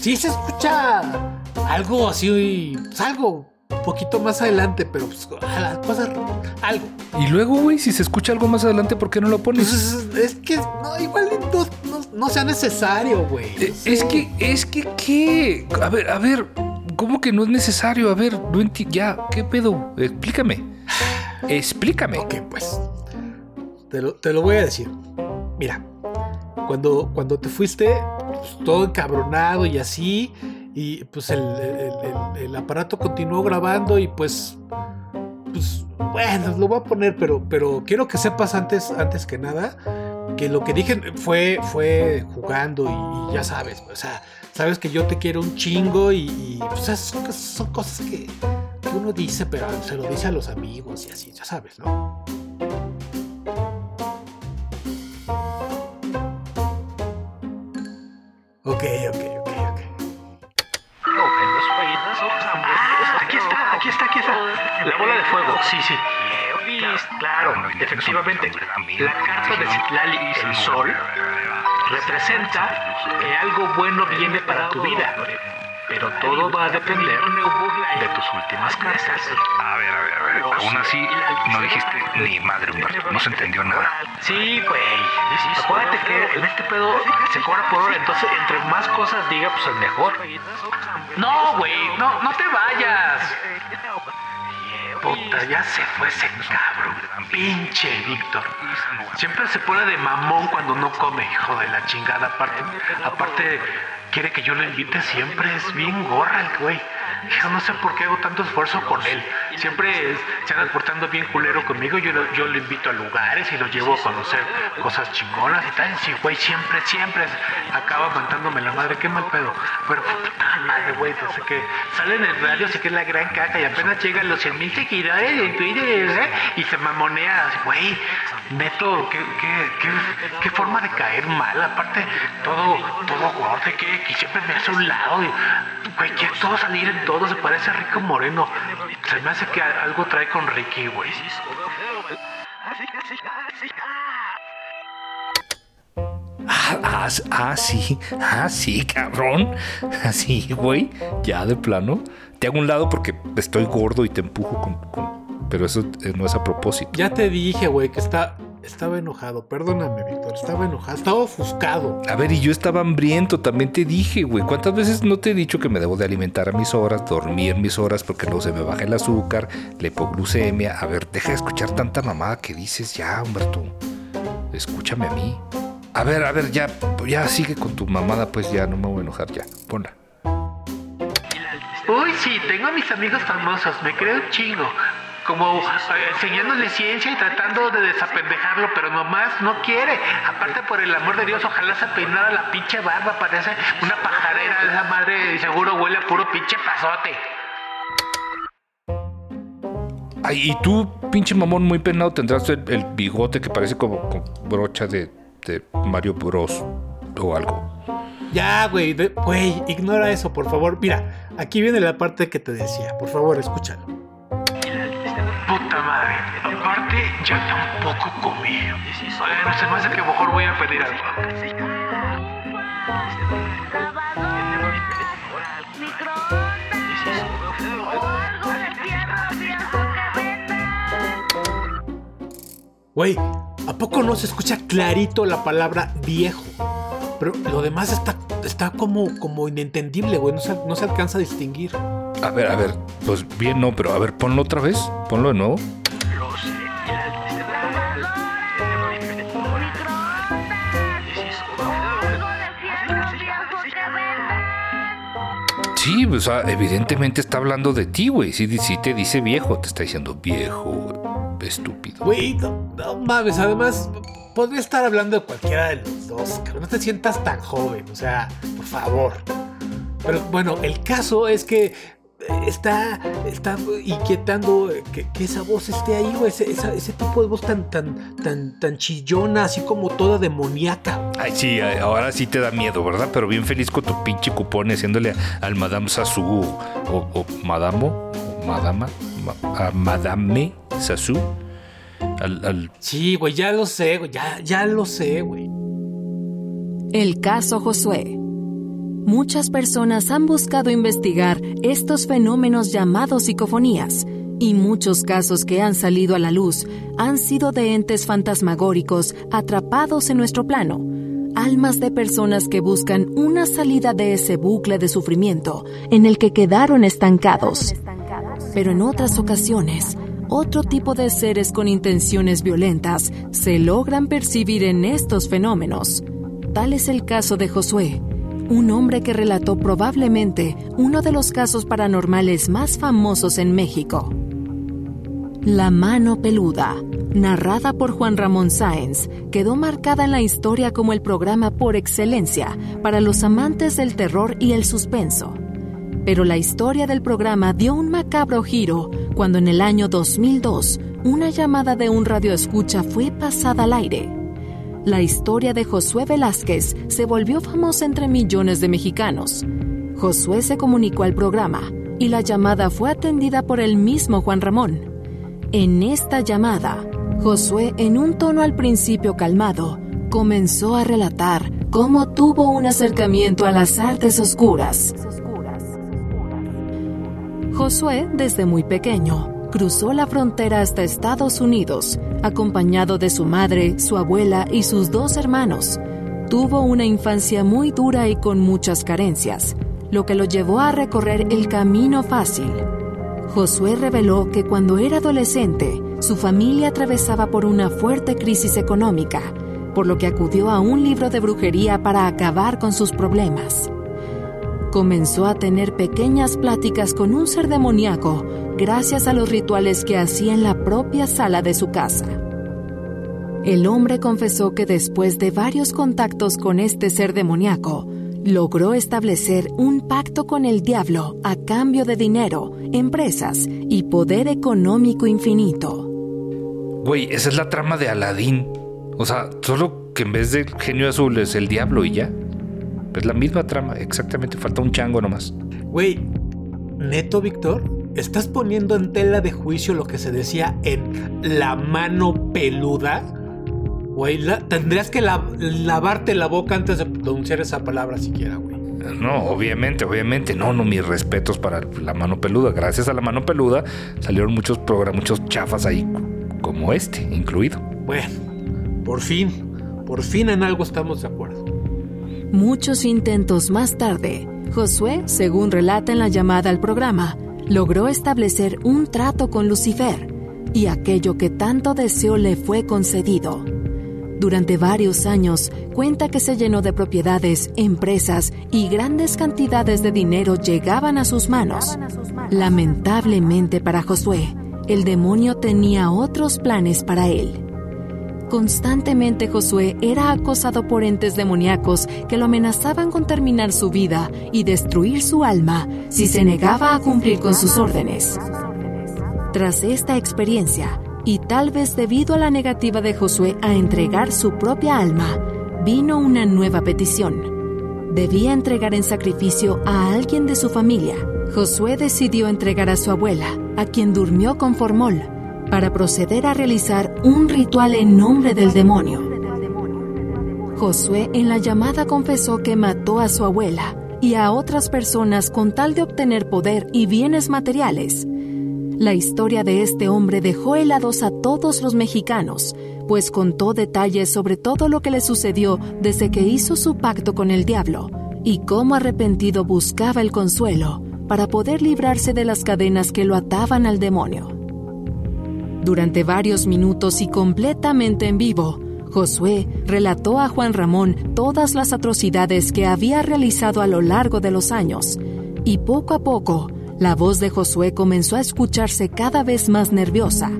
D: Sí se escucha algo así. Pues algo poquito más adelante, pero pues, pasa algo.
E: Y luego, güey, si se escucha algo más adelante, ¿por qué no lo pones?
D: Pues es, que no, igual no, no, no sea necesario, güey.
E: Eh, es que, es que, ¿qué? A ver, a ver, ¿cómo que no es necesario? A ver, no enti- ya, ¿qué pedo? Explícame. Explícame.
D: Ok, pues. Te lo, te lo voy a decir. Mira, cuando, cuando te fuiste, pues, todo encabronado y así, y pues el, el- aparato continuó grabando y pues. Pues bueno, lo voy a poner, pero, pero quiero que sepas antes, antes que nada que lo que dije fue, fue jugando y, ya sabes, o sea, sabes que yo te quiero un chingo y, son, cosas que uno dice, pero se lo dice a los amigos y así, ya sabes, ¿no?
G: La bola de fuego, sí, sí. Claro, efectivamente. La carta de Citlali, el sol, representa que algo bueno viene para tu vida. Pero todo va a depender de tus últimas cartas.
E: A ver, a ver, a ver. Aún así, no dijiste ni madre, Humberto. No se entendió nada.
G: Sí, güey. Acuérdate que en este pedo se cobra por hora, entonces entre más cosas diga, pues es mejor. No, güey, no, no te vayas. Ya se fue ese cabrón. Pinche Víctor. Siempre se pone de mamón cuando no come, hijo de la chingada. Aparte, aparte quiere que yo lo invite siempre. Es bien gorra el güey. Yo no sé por qué hago tanto esfuerzo con él. siempre es- se anda portando bien culero conmigo. Yo lo, yo lo invito a lugares y lo llevo a conocer cosas chingonas y tal. Sí, güey, siempre, siempre acaba mandándome la madre. Qué mal pedo. Pero puta madre, güey, sé qué. Sale en el radio, sé que es la gran caca y apenas llegan los 100 mil seguidores en Twitter ¿eh? y se mamonea. así, Güey, neto, qué, qué, qué, forma de caer mal. Aparte, todo, todo gordo, que, que siempre me hace un lado. Y, güey, quiere todo salir en todo. Se parece a Rico Moreno. Se me hace que algo trae con Ricky, güey.
E: Ah, ah, ah, sí, ah, sí, cabrón. Así, güey, ya de plano. Te hago un lado porque estoy gordo y te empujo con- Pero eso eh, no es a propósito.
D: Ya te dije, güey, que está, estaba enojado. Perdóname, Víctor. Estaba enojado. Estaba ofuscado.
E: A ver, y yo estaba hambriento, también te dije, güey. ¿Cuántas veces no te he dicho que me debo de alimentar a mis horas, dormir mis horas, porque luego se me baja el azúcar, la hipoglucemia? A ver, deja de escuchar tanta mamada que dices ya, Humberto. Escúchame a mí. A ver, a ver, ya, ya sigue con tu mamada, pues ya no me voy a enojar, ya. Ponla.
G: Uy, sí, tengo a mis amigos famosos, me creo un chingo. Como eh, enseñándole ciencia y tratando de desapendejarlo, pero nomás no quiere. Aparte, por el amor de Dios, ojalá se peinara la pinche barba, parece una pajarera de esa madre y seguro huele a puro pinche pasote.
E: Ay, y tú, pinche mamón muy penado, tendrás el, el bigote que parece como, como brocha de, de Mario Bros. o algo.
D: Ya, güey. Güey, ignora eso, por favor. Mira, aquí viene la parte que te decía. Por favor, escúchalo.
G: Puta madre. Aparte, ya tampoco comí. Bueno, se me hace que mejor voy a pedir algo.
D: Güey, ¿a poco no se escucha clarito la palabra viejo? Pero lo demás está, está como, como inentendible, güey. No se, no se alcanza a distinguir.
E: A ver, a ver, pues bien no, pero a ver, ponlo otra vez, ponlo de nuevo. Sí, o sea, evidentemente está hablando de ti, güey. Sí, sí te dice viejo, te está diciendo viejo, estúpido.
D: Güey, no, no mames. Además, podría estar hablando de cualquiera de los dos. cabrón. No te sientas tan joven. O sea, por favor. Pero bueno, el caso es que está, está inquietando que, que esa voz esté ahí, güey. Ese, esa- ese tipo de voz tan, tan, tan, tan chillona, así como toda demoníaca.
E: Ay, sí, ahora sí te da miedo, ¿verdad? Pero bien feliz con tu pinche cupón haciéndole al Madame Sassou o, o Madamo, o Madama, ma- a Madame Sassou. Al, al-
D: Sí, güey, ya lo sé, güey. Ya, ya lo sé, güey.
A: El caso Josué. Muchas personas han buscado investigar estos fenómenos llamados psicofonías, y muchos casos que han salido a la luz han sido de entes fantasmagóricos atrapados en nuestro plano, almas de personas que buscan una salida de ese bucle de sufrimiento en el que quedaron estancados. Pero en otras ocasiones, otro tipo de seres con intenciones violentas se logran percibir en estos fenómenos. Tal es el caso de Josué, un hombre que relató probablemente uno de los casos paranormales más famosos en México. La mano peluda, narrada por Juan Ramón Sáenz, quedó marcada en la historia como el programa por excelencia para los amantes del terror y el suspenso. Pero la historia del programa dio un macabro giro cuando en el año 2002 una llamada de un radioescucha fue pasada al aire. La historia de Josué Velázquez se volvió famosa entre millones de mexicanos. Josué se comunicó al programa y la llamada fue atendida por el mismo Juan Ramón. En esta llamada, Josué, en un tono al principio calmado, comenzó a relatar cómo tuvo un acercamiento a las artes oscuras. Josué, desde muy pequeño, cruzó la frontera hasta Estados Unidos, acompañado de su madre, su abuela y sus dos hermanos. Tuvo una infancia muy dura y con muchas carencias, lo que lo llevó a recorrer el camino fácil. Josué reveló que cuando era adolescente, su familia atravesaba por una fuerte crisis económica, por lo que acudió a un libro de brujería para acabar con sus problemas. Comenzó a tener pequeñas pláticas con un ser demoníaco, gracias a los rituales que hacía en la propia sala de su casa. El hombre confesó que después de varios contactos con este ser demoníaco, logró establecer un pacto con el diablo a cambio de dinero, empresas y poder económico infinito.
E: Güey, esa es la trama de Aladín. O sea, solo que en vez de genio azul es el diablo y ya. Es la misma trama, exactamente. Falta un chango nomás.
D: Güey, neto, Víctor, estás poniendo en tela de juicio lo que se decía en la mano peluda. Güey, la- tendrías que la- lavarte la boca antes de pronunciar esa palabra siquiera, güey.
E: No, obviamente, obviamente. No, no, mis respetos para la mano peluda. Gracias a la mano peluda salieron muchos programas, muchos chafas ahí, como este, incluido.
D: Bueno, por fin, por fin en algo estamos de acuerdo.
A: Muchos intentos más tarde, Josué, según relata en la llamada al programa, logró establecer un trato con Lucifer y aquello que tanto deseó le fue concedido. Durante varios años, cuenta que se llenó de propiedades, empresas y grandes cantidades de dinero llegaban a sus manos. Lamentablemente para Josué, el demonio tenía otros planes para él. Constantemente Josué era acosado por entes demoníacos que lo amenazaban con terminar su vida y destruir su alma si se negaba a cumplir con sus órdenes. Tras esta experiencia, y tal vez debido a la negativa de Josué a entregar su propia alma, vino una nueva petición. Debía entregar en sacrificio a alguien de su familia. Josué decidió entregar a su abuela, a quien durmió con formol, para proceder a realizar un ritual en nombre del demonio. Josué en la llamada confesó que mató a su abuela y a otras personas con tal de obtener poder y bienes materiales. La historia de este hombre dejó helados a todos los mexicanos, pues contó detalles sobre todo lo que le sucedió desde que hizo su pacto con el diablo y cómo arrepentido buscaba el consuelo para poder librarse de las cadenas que lo ataban al demonio. Durante varios minutos y completamente en vivo, Josué relató a Juan Ramón todas las atrocidades que había realizado a lo largo de los años, y poco a poco, la voz de Josué comenzó a escucharse cada vez más nerviosa,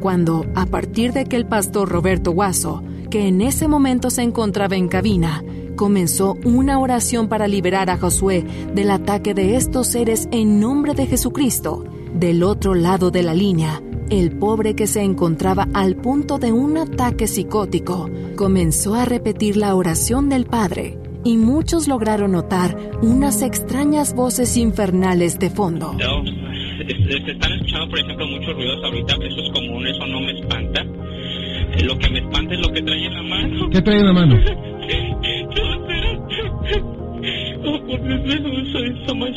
A: cuando, a partir de que el pastor Roberto Guaso, que en ese momento se encontraba en cabina, comenzó una oración para liberar a Josué del ataque de estos seres en nombre de Jesucristo, del otro lado de la línea, el pobre que se encontraba al punto de un ataque psicótico comenzó a repetir la oración del Padre y muchos lograron notar unas extrañas voces infernales de fondo.
H: No, se están escuchando, por ejemplo, muchos ruidos ahorita. Eso es común, eso no me espanta. Eh, Lo que me espanta es lo que trae en la mano.
I: ¿Qué trae en la mano?
H: No. Oh, por Dios, eso es más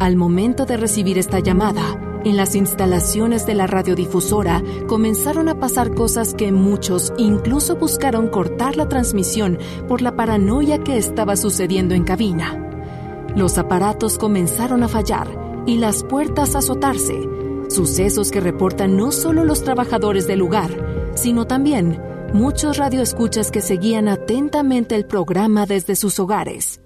A: Al momento de recibir esta llamada, en las instalaciones de la radiodifusora comenzaron a pasar cosas que muchos incluso buscaron cortar la transmisión por la paranoia que estaba sucediendo en cabina. Los aparatos comenzaron a fallar y las puertas a azotarse, sucesos que reportan no solo los trabajadores del lugar, sino también muchos radioescuchas que seguían atentamente el programa desde sus hogares.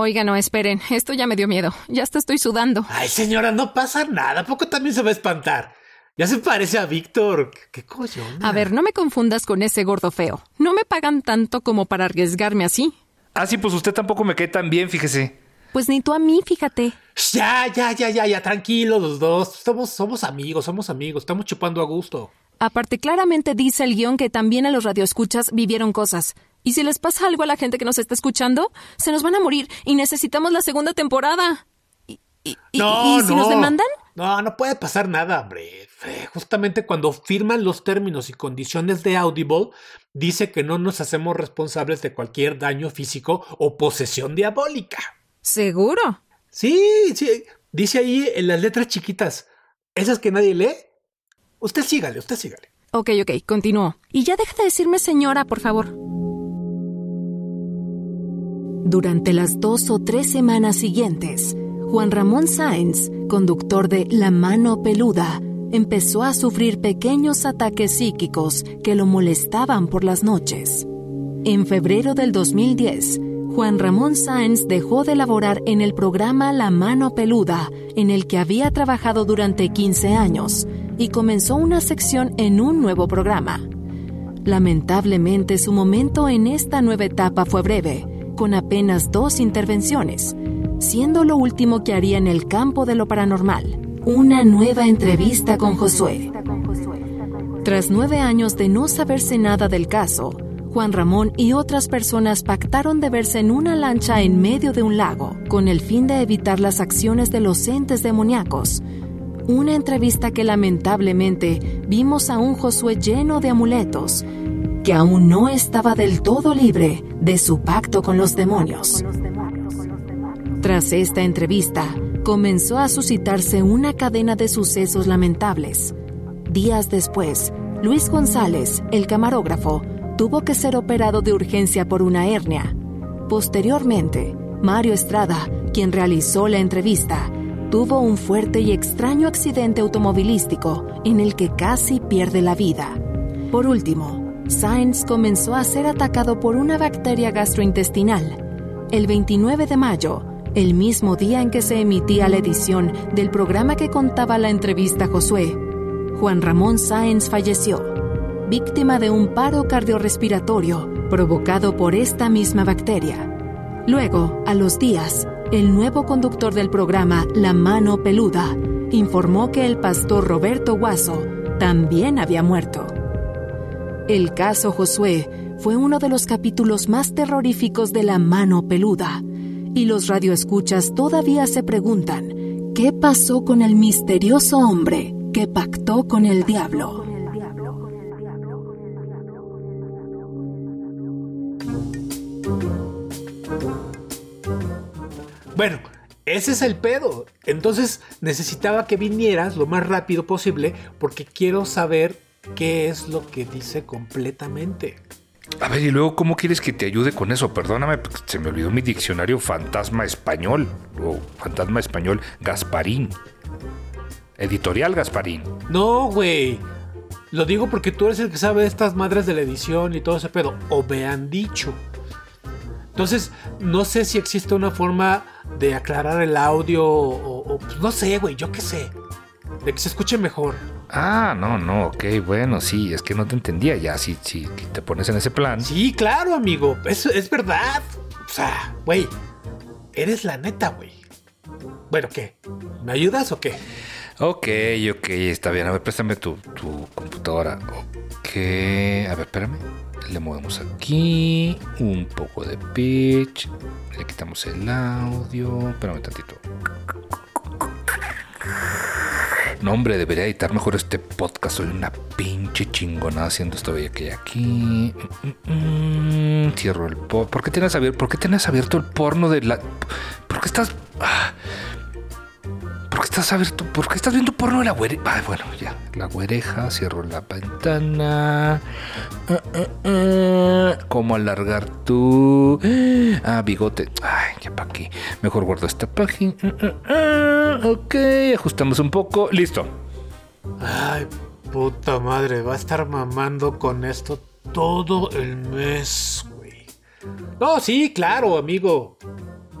A: Oiga, no, esperen, esto ya me dio miedo, ya hasta estoy sudando.
D: Ay, señora, no pasa nada. ¿A poco también se va a espantar? Ya se parece a Víctor. ¿Qué coño?
A: A ver, no me confundas con ese gordo feo. No me pagan tanto como para arriesgarme así.
E: Ah, sí, pues usted tampoco me cae tan bien, fíjese.
A: Pues ni tú a mí, fíjate.
D: Ya, ya, ya, ya, ya, tranquilos los dos. Somos, somos amigos, somos amigos. Estamos chupando a gusto.
A: Aparte, claramente dice el guion que también a los radioescuchas vivieron cosas. Y si les pasa algo a la gente que nos está escuchando, se nos van a morir y necesitamos la segunda temporada. ¿Y,
D: No,
A: y si
D: no.
A: nos demandan?
D: No, no puede pasar nada, hombre. Justamente cuando firman los términos y condiciones de Audible, dice que no nos hacemos responsables de cualquier daño físico o posesión diabólica.
A: ¿Seguro?
D: Sí, sí. Dice ahí en las letras chiquitas, esas que nadie lee. Usted sígale, usted sígale.
A: Ok, ok, continúo. Y ya deja de decirme señora, por favor. Durante las dos o tres semanas siguientes, Juan Ramón Sáenz, conductor de La Mano Peluda, empezó a sufrir pequeños ataques psíquicos que lo molestaban por las noches. En febrero del 2010, Juan Ramón Sáenz dejó de laborar en el programa La Mano Peluda, en el que había trabajado durante 15 años, y comenzó una sección en un nuevo programa. Lamentablemente su momento en esta nueva etapa fue breve, con apenas dos intervenciones, siendo lo último que haría en el campo de lo paranormal, una nueva entrevista con Josué. Tras nueve años de no saberse nada del caso, Juan Ramón y otras personas pactaron de verse en una lancha en medio de un lago, con el fin de evitar las acciones de los entes demoníacos. Una entrevista que lamentablemente vimos a un Josué lleno de amuletos, que aún no estaba del todo libre de su pacto con los demonios. Tras esta entrevista, comenzó a suscitarse una cadena de sucesos lamentables. Días después, Luis González, el camarógrafo, tuvo que ser operado de urgencia por una hernia. Posteriormente, Mario Estrada, quien realizó la entrevista, tuvo un fuerte y extraño accidente automovilístico en el que casi pierde la vida. Por último, Sainz comenzó a ser atacado por una bacteria gastrointestinal. El 29 de mayo, el mismo día en que se emitía la edición del programa que contaba la entrevista a Josué, Juan Ramón Sáenz falleció, víctima de un paro cardiorrespiratorio provocado por esta misma bacteria. Luego, a los días, el nuevo conductor del programa La Mano Peluda informó que el pastor Roberto Guaso también había muerto. El caso Josué fue uno de los capítulos más terroríficos de La Mano Peluda, y los radioescuchas todavía se preguntan, ¿qué pasó con el misterioso hombre que pactó con el diablo?
D: Bueno, ese es el pedo. Entonces necesitaba que vinieras lo más rápido posible porque quiero saber qué es lo que dice completamente.
E: A ver, y luego, ¿cómo quieres que te ayude con eso? Perdóname, porque se me olvidó mi diccionario fantasma español. O fantasma español Gasparín. Editorial Gasparín.
D: No, güey. Lo digo porque tú eres el que sabe de estas madres de la edición y todo ese pedo. O me han dicho. Entonces, no sé si existe una forma de aclarar el audio o, o, pues, no sé, güey, yo qué sé. De que se escuche mejor.
E: Ah, no, no, ok, bueno, sí, es que no te entendía ya, si sí, sí, te pones en ese plan.
D: Sí, claro, amigo, es, es verdad. O sea, güey, eres la neta, güey. Bueno, ¿qué? ¿Me ayudas o qué?
E: Ok, ok, está bien. A ver, préstame tu, tu computadora. Ok, a ver, espérame. Le movemos aquí un poco de pitch. Le quitamos el audio. Espérame tantito. No, hombre, debería editar mejor este podcast. Soy una pinche chingona haciendo esto de aquí. aquí. Mm, mm, mm. Cierro el. ¿Por qué tienes abierto? ¿Por qué tienes abierto el porno de la. ¿Por qué estás.? Ah. ¿Por qué estás? ¿Por qué estás viendo porno de la güereja? Ah, bueno, ya. La güereja, cierro la ventana. ¿Cómo alargar tu. Ah, bigote. Ay, ya para aquí. Mejor guardo esta página. Ok, ajustamos un poco. Listo.
D: Ay, puta madre, va a estar mamando con esto todo el mes, güey. No, sí, claro, amigo.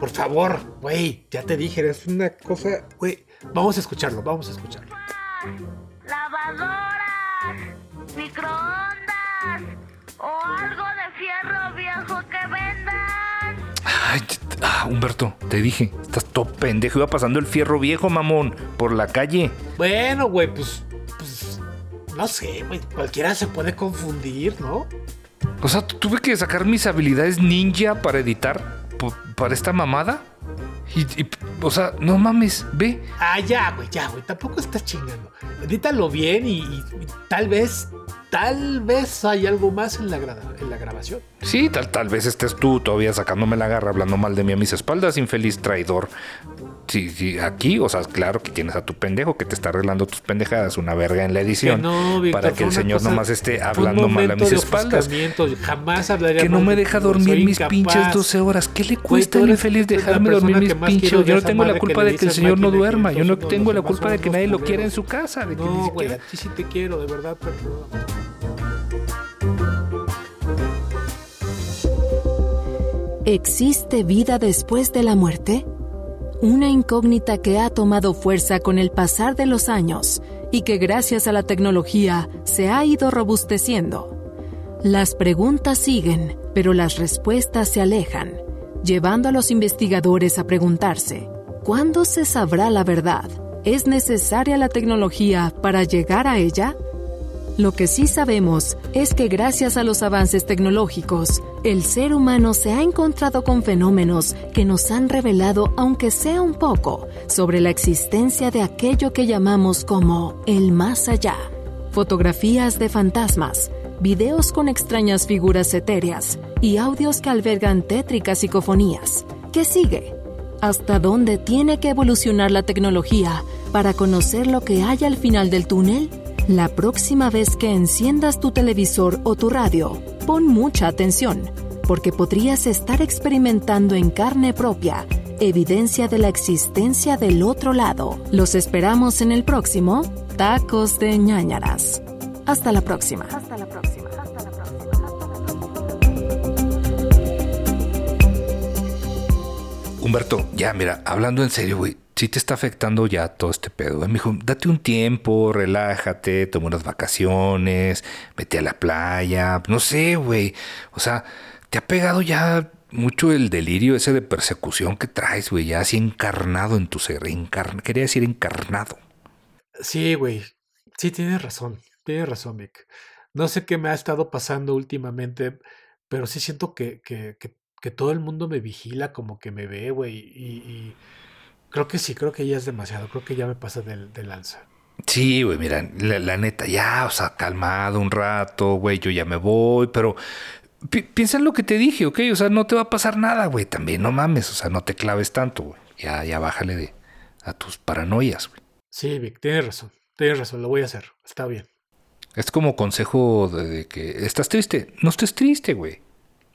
D: Por favor, güey, ya te dije, es una cosa, güey. Vamos a escucharlo, vamos a escucharlo.
I: lavadoras, microondas o algo de fierro viejo que vendan.
E: Ay, ah, Humberto, te dije, estás todo pendejo. Iba pasando el fierro viejo, mamón, por la calle.
D: Bueno, güey, pues, pues, no sé, güey, cualquiera se puede confundir, ¿no?
E: O sea, tuve que sacar mis habilidades ninja para editar para esta mamada. Y, y, o sea, no mames, ve.
D: Ah, ya, güey, ya, güey, tampoco estás chingando. Edítalo bien y, y- y tal vez, tal vez hay algo más en la, gra- en la grabación.
E: Sí, tal, tal vez estés tú todavía sacándome la garra, hablando mal de mí a mis espaldas, infeliz traidor. Sí, sí, aquí, o sea, claro que tienes a tu pendejo que te está arreglando tus pendejadas, una verga en la edición.
D: Que no, Víctor,
E: para que el señor
D: cosa-
E: nomás esté hablando mal a mis
D: de
E: espaldas.
D: Jamás hablaría
E: Que no me
D: de
E: deja dormir mis pinches
D: incapaz.
E: 12 horas. ¿Qué le cuesta al infeliz dejarme dormir mis pinches? Yo no tengo la culpa de que el señor no duerma. Yo no tengo la culpa de que nadie lo quiera en su casa. De que ni
D: No, güey,
E: siquiera-
D: a ti sí te quiero, de verdad, perdón.
A: ¿Existe vida después de la muerte? Una incógnita que ha tomado fuerza con el pasar de los años y que gracias a la tecnología se ha ido robusteciendo. Las preguntas siguen, pero las respuestas se alejan, llevando a los investigadores a preguntarse, ¿cuándo se sabrá la verdad? ¿Es necesaria la tecnología para llegar a ella? Lo que sí sabemos es que gracias a los avances tecnológicos, el ser humano se ha encontrado con fenómenos que nos han revelado, aunque sea un poco, sobre la existencia de aquello que llamamos como el más allá. Fotografías de fantasmas, videos con extrañas figuras etéreas y audios que albergan tétricas psicofonías. ¿Qué sigue? ¿Hasta dónde tiene que evolucionar la tecnología para conocer lo que hay al final del túnel? La próxima vez que enciendas tu televisor o tu radio, pon mucha atención, porque podrías estar experimentando en carne propia evidencia de la existencia del otro lado. Los esperamos en el próximo Tacos de ñañaras. Hasta la próxima. Hasta la próxima.
E: Humberto, ya mira, hablando en serio, güey, sí te está afectando ya todo este pedo. Me dijo, date un tiempo, relájate, toma unas vacaciones, vete a la playa, no sé, güey. O sea, te ha pegado ya mucho el delirio ese de persecución que traes, güey, ya así encarnado en tu ser. Quería decir encarnado.
D: Sí, güey. Sí, tienes razón. Tienes razón, Mick. No sé qué me ha estado pasando últimamente, pero sí siento que, que, que, todo el mundo me vigila, como que me ve, güey. Y, creo que sí, creo que ya es demasiado. Creo que ya me pasa de, de lanza.
E: Sí, güey, mira, la, la, neta, ya, o sea, calmado un rato, güey, yo ya me voy, pero pi piensa en lo que te dije, ¿ok? O sea, no te va a pasar nada, güey, también no mames, o sea, no te claves tanto, güey. Ya, ya bájale de, a tus paranoias, güey.
D: Sí, Vic, tienes razón, tienes razón, lo voy a hacer, está bien.
E: Es como consejo de, de que estás triste, no estés triste, güey.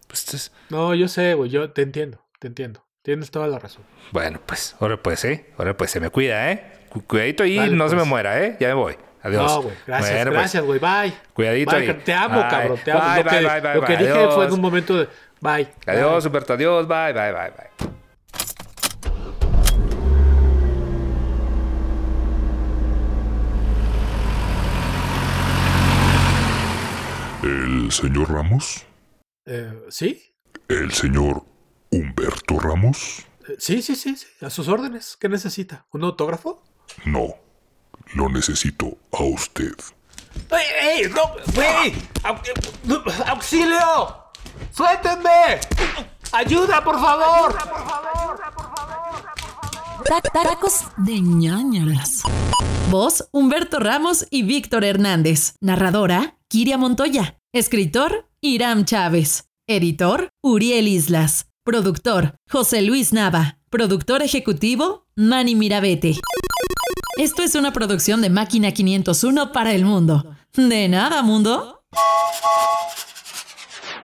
E: Pues es...
D: No, yo sé, güey, yo te entiendo, te entiendo. Tienes toda la razón.
E: Bueno, pues, ahora pues, ¿eh? Ahora pues se me cuida, ¿eh? Cuidadito ahí, vale, no pues. se me muera, ¿eh? Ya me voy. Adiós.
D: No, güey. Gracias, bueno, gracias, güey.
E: Pues.
D: Bye.
E: Cuidadito
D: bye,
E: ahí.
D: Te amo,
E: bye.
D: cabrón. Te amo.
E: Bye,
D: lo que,
E: bye, bye,
D: lo que
E: bye.
D: dije
E: Adiós.
D: fue en un momento de. Bye.
E: Adiós. Humberto. Adiós. Bye, bye, bye, bye.
J: ¿El señor Ramos?
D: Eh, ¿Sí?
J: ¿El señor Humberto Ramos?
D: Eh, sí, sí, sí, sí. A sus órdenes. ¿Qué necesita? ¿Un autógrafo?
J: No. Lo necesito a usted.
D: ¡Ey, ey! ¡No! ¡Güey! ¡Auxilio! ¡Suéltenme! ¡Ayuda, por favor! ¡Ayuda, por favor!
C: Tacos de ñañaras. Voz, Humberto Ramos y Víctor Hernández. Narradora, Kiria Montoya. Escritor, Iram Chávez. Editor, Uriel Islas. Productor, José Luis Nava. Productor ejecutivo, Manny Mirabete. Esto es una producción de Máquina 501 para el mundo. De nada, mundo.